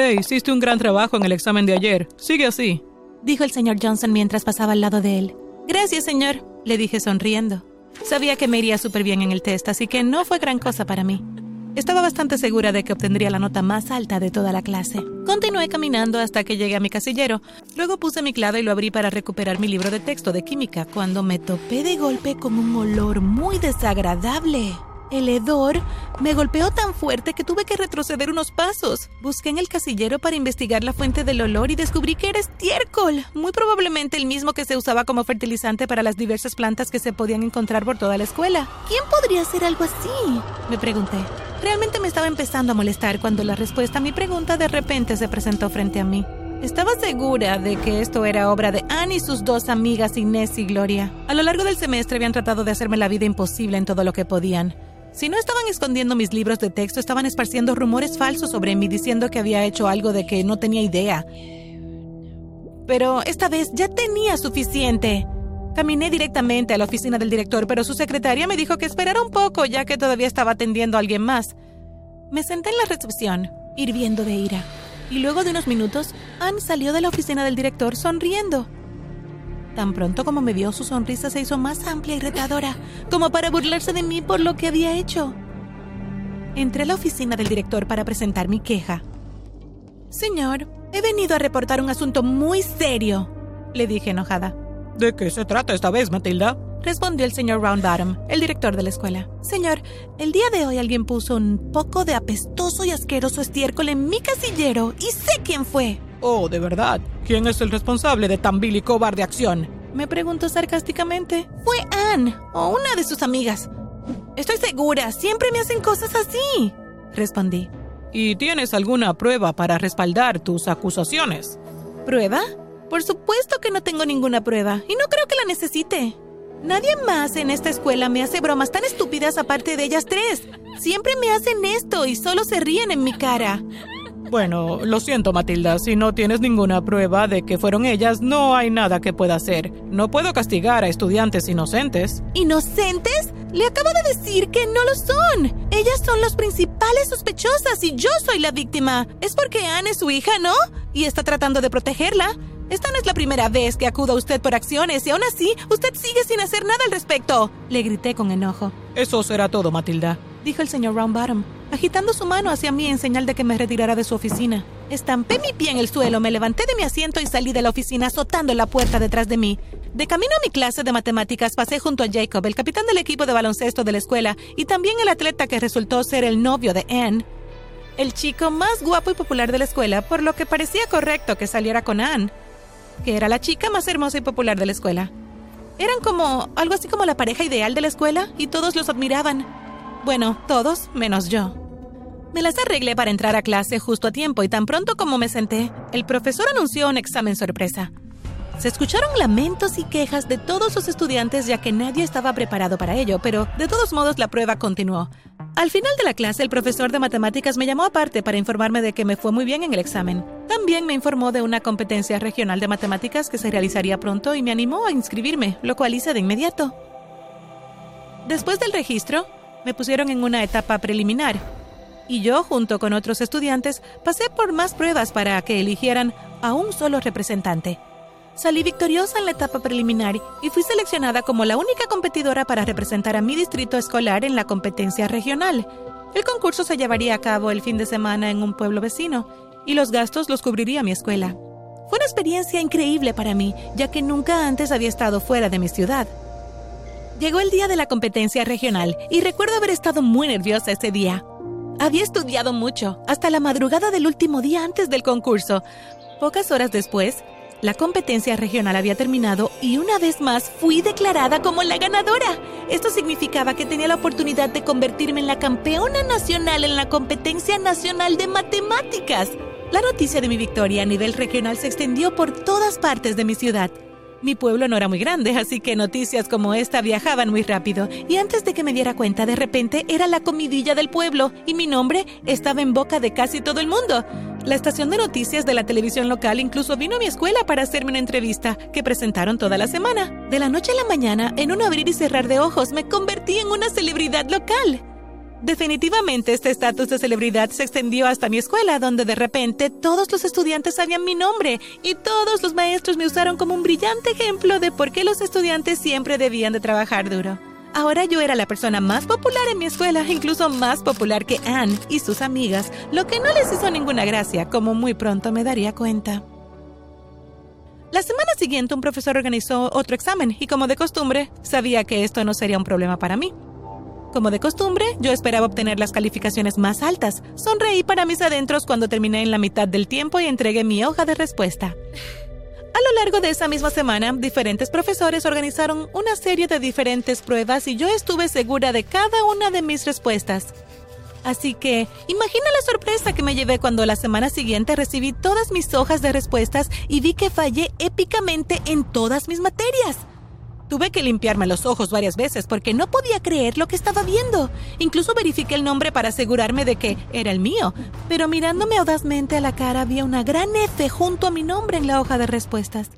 Hey, hiciste un gran trabajo en el examen de ayer. Sigue así. Dijo el señor Johnson mientras pasaba al lado de él. Gracias, señor, le dije sonriendo. Sabía que me iría súper bien en el test, así que no fue gran cosa para mí. Estaba bastante segura de que obtendría la nota más alta de toda la clase. Continué caminando hasta que llegué a mi casillero. Luego puse mi clave y lo abrí para recuperar mi libro de texto de química, cuando me topé de golpe con un olor muy desagradable. El hedor me golpeó tan fuerte que tuve que retroceder unos pasos. Busqué en el casillero para investigar la fuente del olor y descubrí que era estiércol, muy probablemente el mismo que se usaba como fertilizante para las diversas plantas que se podían encontrar por toda la escuela. ¿Quién podría hacer algo así? Me pregunté. Realmente me estaba empezando a molestar cuando la respuesta a mi pregunta de repente se presentó frente a mí. Estaba segura de que esto era obra de Anne y sus dos amigas Inés y Gloria. A lo largo del semestre habían tratado de hacerme la vida imposible en todo lo que podían. Si no estaban escondiendo mis libros de texto, estaban esparciendo rumores falsos sobre mí diciendo que había hecho algo de que no tenía idea. Pero esta vez ya tenía suficiente. Caminé directamente a la oficina del director, pero su secretaria me dijo que esperara un poco, ya que todavía estaba atendiendo a alguien más. Me senté en la recepción, hirviendo de ira, y luego de unos minutos, Anne salió de la oficina del director sonriendo. Tan pronto como me vio, su sonrisa se hizo más amplia y retadora, como para burlarse de mí por lo que había hecho. Entré a la oficina del director para presentar mi queja. Señor, he venido a reportar un asunto muy serio, le dije enojada. ¿De qué se trata esta vez, Matilda? Respondió el señor Roundbottom, el director de la escuela. Señor, el día de hoy alguien puso un poco de apestoso y asqueroso estiércol en mi casillero y sé quién fue. Oh, de verdad. ¿Quién es el responsable de tan vil y cobarde acción? Me preguntó sarcásticamente. Fue Anne o una de sus amigas. Estoy segura, siempre me hacen cosas así. Respondí. ¿Y tienes alguna prueba para respaldar tus acusaciones? ¿Prueba? Por supuesto que no tengo ninguna prueba y no creo que la necesite. Nadie más en esta escuela me hace bromas tan estúpidas aparte de ellas tres. Siempre me hacen esto y solo se ríen en mi cara. Bueno, lo siento, Matilda. Si no tienes ninguna prueba de que fueron ellas, no hay nada que pueda hacer. No puedo castigar a estudiantes inocentes. ¿Inocentes? Le acabo de decir que no lo son. Ellas son las principales sospechosas y yo soy la víctima. Es porque Anne es su hija, ¿no? Y está tratando de protegerla. Esta no es la primera vez que acudo a usted por acciones y aún así usted sigue sin hacer nada al respecto. Le grité con enojo. Eso será todo, Matilda, dijo el señor Roundbottom, agitando su mano hacia mí en señal de que me retirara de su oficina. Estampé mi pie en el suelo, me levanté de mi asiento y salí de la oficina azotando la puerta detrás de mí. De camino a mi clase de matemáticas pasé junto a Jacob, el capitán del equipo de baloncesto de la escuela, y también el atleta que resultó ser el novio de Anne. El chico más guapo y popular de la escuela, por lo que parecía correcto que saliera con Anne, que era la chica más hermosa y popular de la escuela. Eran como algo así como la pareja ideal de la escuela y todos los admiraban. Bueno, todos menos yo. Me las arreglé para entrar a clase justo a tiempo y tan pronto como me senté, el profesor anunció un examen sorpresa. Se escucharon lamentos y quejas de todos los estudiantes ya que nadie estaba preparado para ello, pero de todos modos la prueba continuó. Al final de la clase, el profesor de matemáticas me llamó aparte para informarme de que me fue muy bien en el examen. También me informó de una competencia regional de matemáticas que se realizaría pronto y me animó a inscribirme, lo cual hice de inmediato. Después del registro, me pusieron en una etapa preliminar, y yo, junto con otros estudiantes, pasé por más pruebas para que eligieran a un solo representante. Salí victoriosa en la etapa preliminar y fui seleccionada como la única competidora para representar a mi distrito escolar en la competencia regional. El concurso se llevaría a cabo el fin de semana en un pueblo vecino y los gastos los cubriría mi escuela. Fue una experiencia increíble para mí, ya que nunca antes había estado fuera de mi ciudad. Llegó el día de la competencia regional y recuerdo haber estado muy nerviosa ese día. Había estudiado mucho, hasta la madrugada del último día antes del concurso. Pocas horas después, la competencia regional había terminado y una vez más fui declarada como la ganadora. Esto significaba que tenía la oportunidad de convertirme en la campeona nacional en la competencia nacional de matemáticas. La noticia de mi victoria a nivel regional se extendió por todas partes de mi ciudad. Mi pueblo no era muy grande, así que noticias como esta viajaban muy rápido, y antes de que me diera cuenta, de repente era la comidilla del pueblo, y mi nombre estaba en boca de casi todo el mundo. La estación de noticias de la televisión local incluso vino a mi escuela para hacerme una entrevista, que presentaron toda la semana. De la noche a la mañana, en un abrir y cerrar de ojos, me convertí en una celebridad local. Definitivamente este estatus de celebridad se extendió hasta mi escuela, donde de repente todos los estudiantes sabían mi nombre y todos los maestros me usaron como un brillante ejemplo de por qué los estudiantes siempre debían de trabajar duro. Ahora yo era la persona más popular en mi escuela, incluso más popular que Anne y sus amigas, lo que no les hizo ninguna gracia, como muy pronto me daría cuenta. La semana siguiente un profesor organizó otro examen y como de costumbre, sabía que esto no sería un problema para mí. Como de costumbre, yo esperaba obtener las calificaciones más altas. Sonreí para mis adentros cuando terminé en la mitad del tiempo y entregué mi hoja de respuesta. A lo largo de esa misma semana, diferentes profesores organizaron una serie de diferentes pruebas y yo estuve segura de cada una de mis respuestas. Así que, imagina la sorpresa que me llevé cuando la semana siguiente recibí todas mis hojas de respuestas y vi que fallé épicamente en todas mis materias. Tuve que limpiarme los ojos varias veces porque no podía creer lo que estaba viendo. Incluso verifiqué el nombre para asegurarme de que era el mío, pero mirándome audazmente a la cara había una gran F junto a mi nombre en la hoja de respuestas.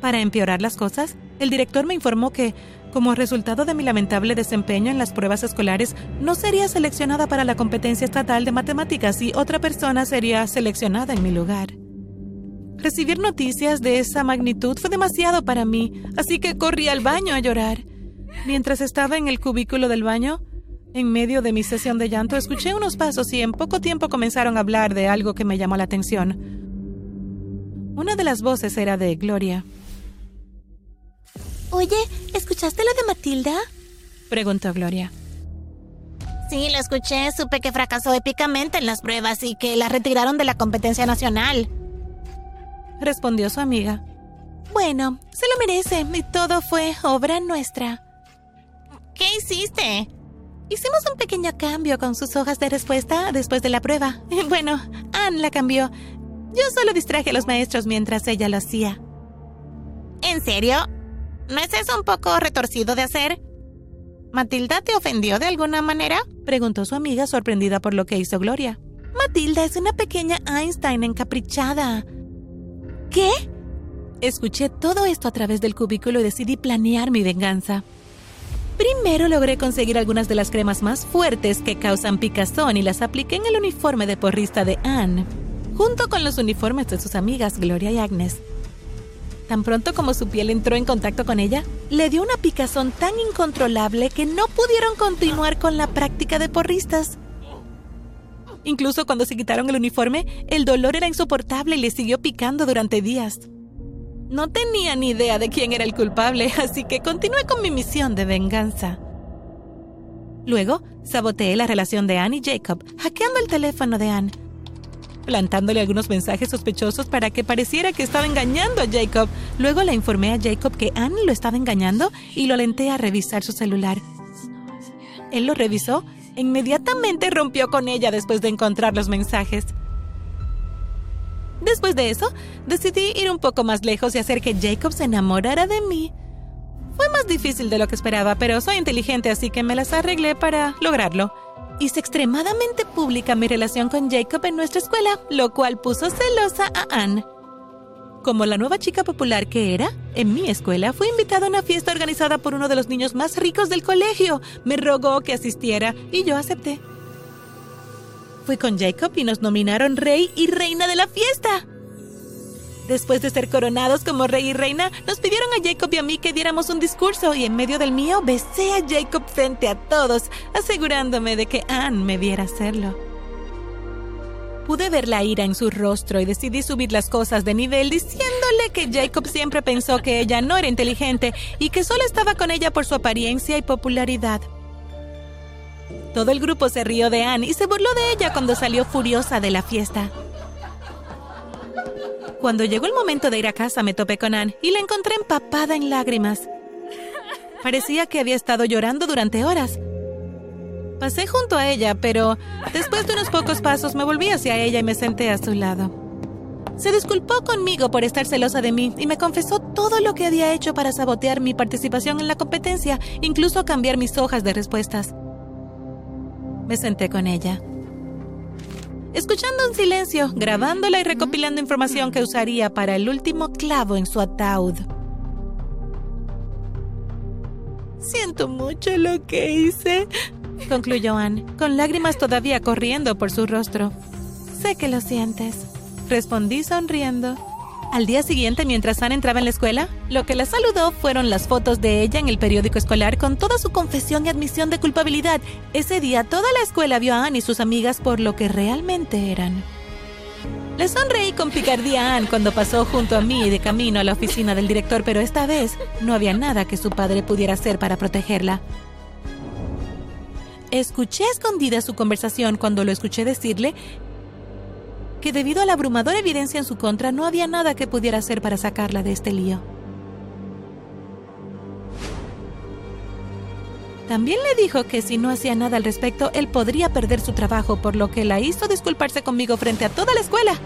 Para empeorar las cosas, el director me informó que, como resultado de mi lamentable desempeño en las pruebas escolares, no sería seleccionada para la competencia estatal de matemáticas y otra persona sería seleccionada en mi lugar. Recibir noticias de esa magnitud fue demasiado para mí, así que corrí al baño a llorar. Mientras estaba en el cubículo del baño, en medio de mi sesión de llanto, escuché unos pasos y en poco tiempo comenzaron a hablar de algo que me llamó la atención. Una de las voces era de Gloria. Oye, ¿escuchaste lo de Matilda? Preguntó Gloria. Sí, lo escuché. Supe que fracasó épicamente en las pruebas y que la retiraron de la competencia nacional respondió su amiga. Bueno, se lo merece y todo fue obra nuestra. ¿Qué hiciste? Hicimos un pequeño cambio con sus hojas de respuesta después de la prueba. Bueno, Anne la cambió. Yo solo distraje a los maestros mientras ella lo hacía. ¿En serio? ¿No es eso un poco retorcido de hacer? ¿Matilda te ofendió de alguna manera? Preguntó su amiga sorprendida por lo que hizo Gloria. Matilda es una pequeña Einstein encaprichada. ¿Qué? Escuché todo esto a través del cubículo y decidí planear mi venganza. Primero logré conseguir algunas de las cremas más fuertes que causan picazón y las apliqué en el uniforme de porrista de Anne, junto con los uniformes de sus amigas Gloria y Agnes. Tan pronto como su piel entró en contacto con ella, le dio una picazón tan incontrolable que no pudieron continuar con la práctica de porristas. Incluso cuando se quitaron el uniforme, el dolor era insoportable y le siguió picando durante días. No tenía ni idea de quién era el culpable, así que continué con mi misión de venganza. Luego, saboteé la relación de Anne y Jacob, hackeando el teléfono de Anne, plantándole algunos mensajes sospechosos para que pareciera que estaba engañando a Jacob. Luego le informé a Jacob que Anne lo estaba engañando y lo alenté a revisar su celular. Él lo revisó Inmediatamente rompió con ella después de encontrar los mensajes. Después de eso, decidí ir un poco más lejos y hacer que Jacob se enamorara de mí. Fue más difícil de lo que esperaba, pero soy inteligente así que me las arreglé para lograrlo. Hice extremadamente pública mi relación con Jacob en nuestra escuela, lo cual puso celosa a Anne. Como la nueva chica popular que era, en mi escuela fui invitada a una fiesta organizada por uno de los niños más ricos del colegio. Me rogó que asistiera y yo acepté. Fui con Jacob y nos nominaron rey y reina de la fiesta. Después de ser coronados como rey y reina, nos pidieron a Jacob y a mí que diéramos un discurso y en medio del mío besé a Jacob frente a todos, asegurándome de que Anne me viera hacerlo. Pude ver la ira en su rostro y decidí subir las cosas de nivel diciéndole que Jacob siempre pensó que ella no era inteligente y que solo estaba con ella por su apariencia y popularidad. Todo el grupo se rió de Anne y se burló de ella cuando salió furiosa de la fiesta. Cuando llegó el momento de ir a casa me topé con Anne y la encontré empapada en lágrimas. Parecía que había estado llorando durante horas. Pasé junto a ella, pero después de unos pocos pasos me volví hacia ella y me senté a su lado. Se disculpó conmigo por estar celosa de mí y me confesó todo lo que había hecho para sabotear mi participación en la competencia, incluso cambiar mis hojas de respuestas. Me senté con ella. Escuchando en silencio, grabándola y recopilando información que usaría para el último clavo en su ataúd. Siento mucho lo que hice, concluyó Anne, con lágrimas todavía corriendo por su rostro. Sé que lo sientes, respondí sonriendo. Al día siguiente, mientras Anne entraba en la escuela, lo que la saludó fueron las fotos de ella en el periódico escolar con toda su confesión y admisión de culpabilidad. Ese día toda la escuela vio a Anne y sus amigas por lo que realmente eran. Le sonreí con picardía a Anne cuando pasó junto a mí de camino a la oficina del director, pero esta vez no había nada que su padre pudiera hacer para protegerla. Escuché escondida su conversación cuando lo escuché decirle que debido a la abrumadora evidencia en su contra no había nada que pudiera hacer para sacarla de este lío. También le dijo que si no hacía nada al respecto, él podría perder su trabajo, por lo que la hizo disculparse conmigo frente a toda la escuela.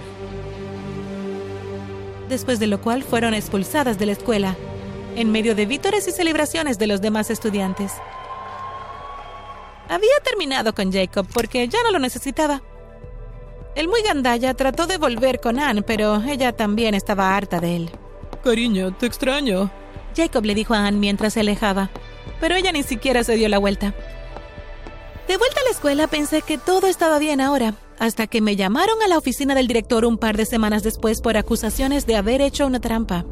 Después de lo cual fueron expulsadas de la escuela, en medio de vítores y celebraciones de los demás estudiantes. Había terminado con Jacob porque ya no lo necesitaba. El muy gandalla trató de volver con Anne, pero ella también estaba harta de él. Cariño, te extraño. Jacob le dijo a Anne mientras se alejaba, pero ella ni siquiera se dio la vuelta. De vuelta a la escuela pensé que todo estaba bien ahora, hasta que me llamaron a la oficina del director un par de semanas después por acusaciones de haber hecho una trampa.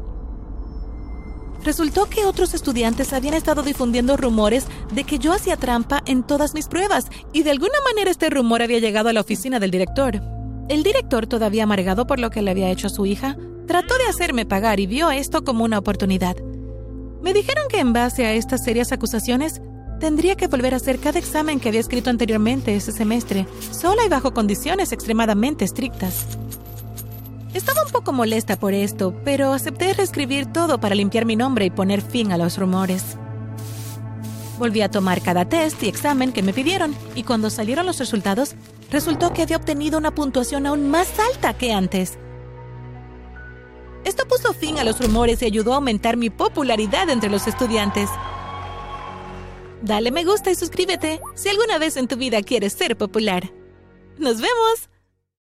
Resultó que otros estudiantes habían estado difundiendo rumores de que yo hacía trampa en todas mis pruebas, y de alguna manera este rumor había llegado a la oficina del director. El director, todavía amargado por lo que le había hecho a su hija, trató de hacerme pagar y vio esto como una oportunidad. Me dijeron que en base a estas serias acusaciones, tendría que volver a hacer cada examen que había escrito anteriormente ese semestre, sola y bajo condiciones extremadamente estrictas. Estaba un poco molesta por esto, pero acepté reescribir todo para limpiar mi nombre y poner fin a los rumores. Volví a tomar cada test y examen que me pidieron, y cuando salieron los resultados, resultó que había obtenido una puntuación aún más alta que antes. Esto puso fin a los rumores y ayudó a aumentar mi popularidad entre los estudiantes. Dale me gusta y suscríbete si alguna vez en tu vida quieres ser popular. ¡Nos vemos!